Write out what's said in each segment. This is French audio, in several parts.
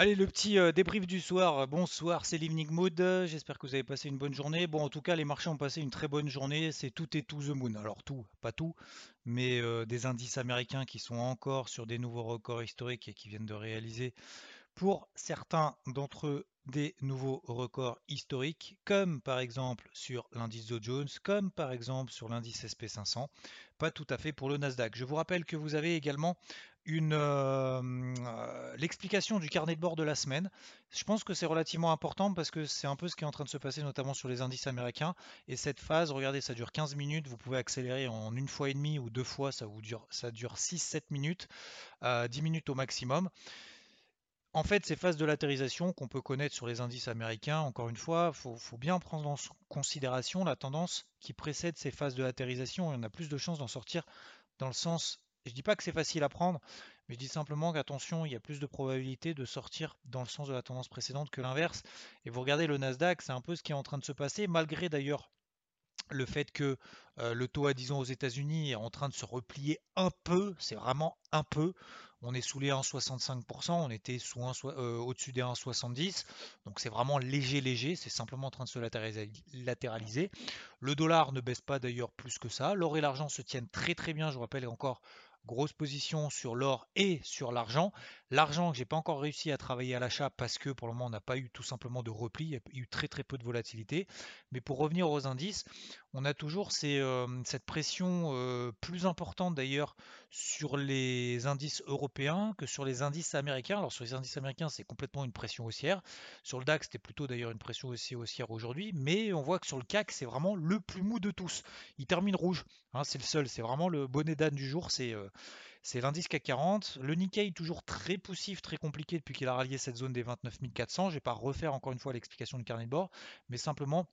Allez, le petit euh, débrief du soir. Bonsoir, c'est l'Evening Mood. J'espère que vous avez passé une bonne journée. Bon, en tout cas, les marchés ont passé une très bonne journée. C'est tout et tout the moon. Alors, tout, pas tout, mais euh, des indices américains qui sont encore sur des nouveaux records historiques et qui viennent de réaliser pour certains d'entre eux des nouveaux records historiques, comme par exemple sur l'indice Dow Jones, comme par exemple sur l'indice SP500, pas tout à fait pour le Nasdaq. Je vous rappelle que vous avez également une euh, euh, l'explication du carnet de bord de la semaine. Je pense que c'est relativement important parce que c'est un peu ce qui est en train de se passer notamment sur les indices américains. Et cette phase, regardez, ça dure 15 minutes. Vous pouvez accélérer en une fois et demie ou deux fois, ça vous dure, ça dure 6-7 minutes, 10 euh, minutes au maximum. En fait, ces phases de latérisation qu'on peut connaître sur les indices américains, encore une fois, il faut, bien prendre en considération la tendance qui précède ces phases de latérisation et on a plus de chances d'en sortir dans le sens je dis pas que c'est facile à prendre, mais je dis simplement qu'attention, il y a plus de probabilité de sortir dans le sens de la tendance précédente que l'inverse. Et vous regardez le Nasdaq, c'est un peu ce qui est en train de se passer, malgré d'ailleurs le fait que euh, le taux à 10 ans aux États-Unis est en train de se replier un peu, c'est vraiment un peu. On est sous les 1,65%, on était sous euh, au-dessus des 1,70, donc c'est vraiment léger, léger, c'est simplement en train de se latéraliser. Le dollar ne baisse pas d'ailleurs plus que ça. L'or et l'argent se tiennent très très bien, je vous rappelle encore grosse position sur l'or et sur l'argent. L'argent que j'ai pas encore réussi à travailler à l'achat parce que pour le moment on n'a pas eu tout simplement de repli, il y a eu très très peu de volatilité. Mais pour revenir aux indices, on a toujours euh, cette pression euh, plus importante d'ailleurs sur les indices européens que sur les indices américains. Alors sur les indices américains c'est complètement une pression haussière. Sur le DAX c'était plutôt d'ailleurs une pression aussi haussière aujourd'hui. Mais on voit que sur le CAC c'est vraiment le plus mou de tous. Il termine rouge, hein, c'est le seul, c'est vraiment le bonnet d'âne du jour. Euh, c'est l'indice CAC 40. Le Nikkei toujours très poussif, très compliqué depuis qu'il a rallié cette zone des 29 400. Je vais pas refaire encore une fois l'explication du carnet de bord, mais simplement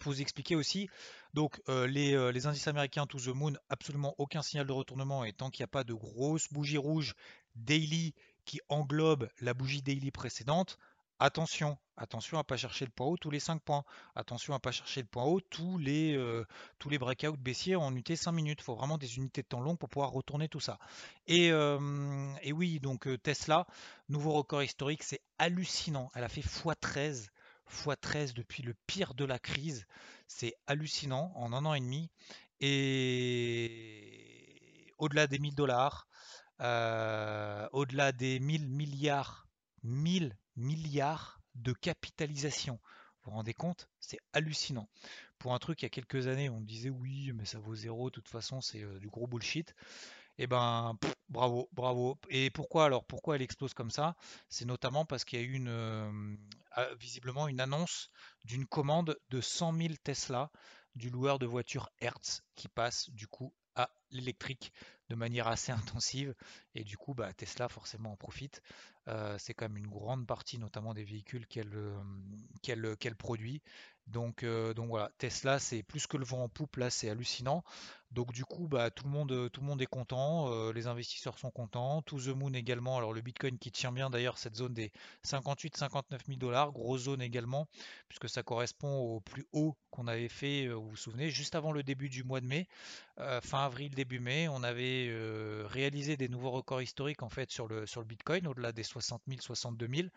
pour vous expliquer aussi, donc euh, euh, les, indices américains to the moon, absolument aucun signal de retournement et tant qu'il n'y a pas de grosse bougie rouge daily qui englobe la bougie daily précédente, Attention, attention à pas chercher le point haut tous les 5 points. Attention à pas chercher le point haut tous les, euh, tous les breakouts baissiers en UT 5 minutes. Il faut vraiment des unités de temps long pour pouvoir retourner tout ça. Et, euh, oui, donc euh, Tesla, nouveau record historique, c'est hallucinant. Elle a fait x13, x13 depuis le pire de la crise. C'est hallucinant en un an et demi. Et au-delà des 1000 dollars, au-delà des 1000 milliards, 1000 milliards de capitalisation. Vous vous rendez compte? C'est hallucinant. Pour un truc, il y a quelques années, on disait oui, mais ça vaut zéro, de toute façon, c'est euh, du gros bullshit. Eh ben, bravo, bravo. Et pourquoi? Alors Pourquoi elle explose comme ça? C'est notamment parce qu'il y a eu une, euh, ah, visiblement une annonce d'une commande de 100 000 Tesla du loueur de voitures Hertz qui passe du coup à l'électrique de manière assez intensive et du coup bah, Tesla forcément en profite. Euh, c'est quand même une grande partie notamment des véhicules qu'elle euh, qu'elle produit. Donc, euh, donc voilà, Tesla c'est plus que le vent en poupe là, c'est hallucinant. Donc du coup, bah, tout, le monde, tout le monde est content, euh, les investisseurs sont contents, To The Moon également, alors le Bitcoin qui tient bien d'ailleurs cette zone des 58-59 000 dollars, grosse zone également, puisque ça correspond au plus haut qu'on avait fait, euh, vous vous souvenez, juste avant le début du mois de mai, euh, fin avril, début mai, on avait réalisé des nouveaux records historiques en fait sur le, sur le Bitcoin, au-delà des 60 000, 62 000.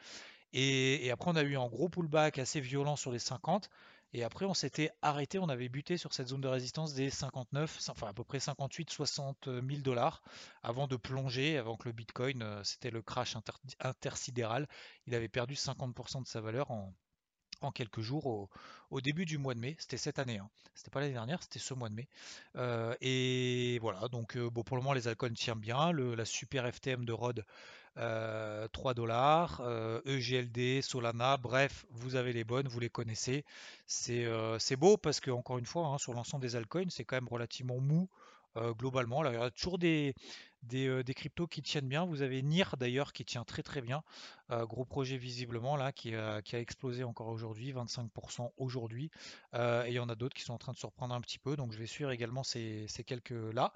Et, après, on a eu un gros pullback assez violent sur les 50. Et après, on s'était arrêté, on avait buté sur cette zone de résistance des 59, enfin à peu près 58-60 000 dollars avant de plonger, avant que le Bitcoin, euh, c'était le crash intersidéral, il avait perdu 50% de sa valeur en, quelques jours au, début du mois de mai. C'était cette année, hein. c'était pas l'année dernière, c'était ce mois de mai. Euh, et voilà, donc euh, bon, pour le moment les alcools tiennent bien. la super FTM de Rod 3 euh, dollars, EGLD, euh, e Solana, bref, vous avez les bonnes, vous les connaissez. C'est euh, beau parce que, encore une fois, hein, sur l'ensemble des altcoins, c'est quand même relativement mou globalement. il y a toujours des, des, cryptos qui tiennent bien. Vous avez NIR d'ailleurs qui tient très très bien. gros projet visiblement là qui, qui a explosé encore aujourd'hui, 25% aujourd'hui. et il y en a d'autres qui sont en train de surprendre un petit peu. Donc je vais suivre également ces, ces quelques-là.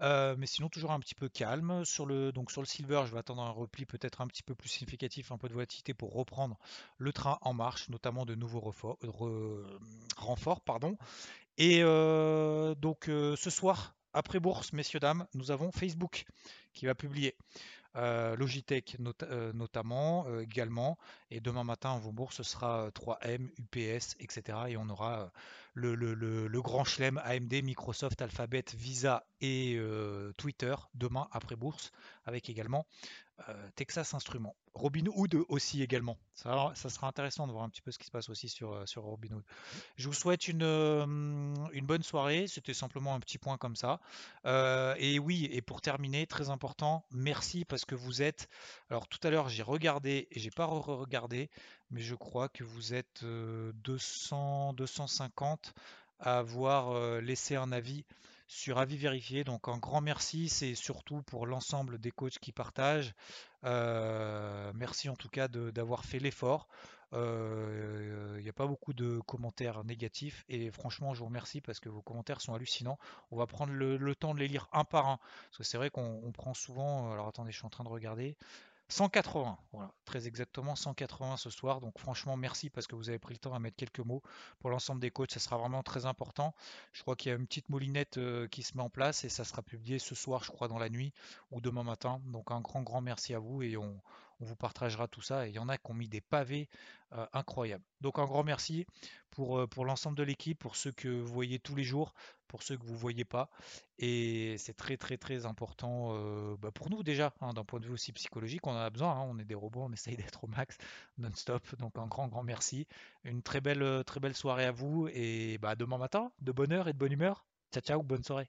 mais sinon toujours un petit peu calme. Sur le, donc sur le silver, je vais attendre un repli peut-être un petit peu plus significatif, un peu de volatilité pour reprendre le train en marche, notamment de nouveaux renforts. Pardon. Et donc ce soir, après bourse, messieurs, dames, nous avons Facebook qui va publier. Logitech notamment également. Et demain matin en bourse, ce sera 3M, UPS, etc. Et on aura le, le, grand chelem AMD, Microsoft, Alphabet, Visa et Twitter demain après bourse, avec également euh, Texas Instruments. Robin Hood aussi également. Ça, sera intéressant de voir un petit peu ce qui se passe aussi sur, euh, Robin Hood. Je vous souhaite une, euh, une bonne soirée. C'était simplement un petit point comme ça. et oui, et pour terminer, très important, merci parce que vous êtes. Alors tout à l'heure, j'ai regardé et j'ai pas re-regardé, mais je crois que vous êtes 200, 250 à avoir laissé un avis sur avis vérifié. Donc un grand merci, c'est surtout pour l'ensemble des coachs qui partagent. Euh, merci en tout cas d'avoir fait l'effort. Euh, il n'y a pas beaucoup de commentaires négatifs et franchement je vous remercie parce que vos commentaires sont hallucinants. On va prendre le, le temps de les lire un par un parce que c'est vrai qu'on prend souvent. Alors attendez, je suis en train de regarder. 180, voilà, très exactement 180 ce soir. Donc franchement, merci parce que vous avez pris le temps à mettre quelques mots pour l'ensemble des coachs. Ça sera vraiment très important. Je crois qu'il y a une petite moulinette euh, qui se met en place et ça sera publié ce soir, je crois, dans la nuit ou demain matin. Donc un grand, grand merci à vous et on, on vous partagera tout ça. Et il y en a qui ont mis des pavés incroyables. Donc un grand merci pour, l'ensemble de l'équipe, pour ceux que vous voyez tous les jours, pour ceux que vous ne voyez pas. Et c'est très très très important bah, pour nous déjà, hein, d'un point de vue aussi psychologique, on en a besoin, hein. on est des robots, on essaye d'être au max non-stop. Donc un grand grand merci. Une très belle, très belle soirée à vous et bah, demain matin, de bonne heure et de bonne humeur. Ciao ciao, bonne soirée.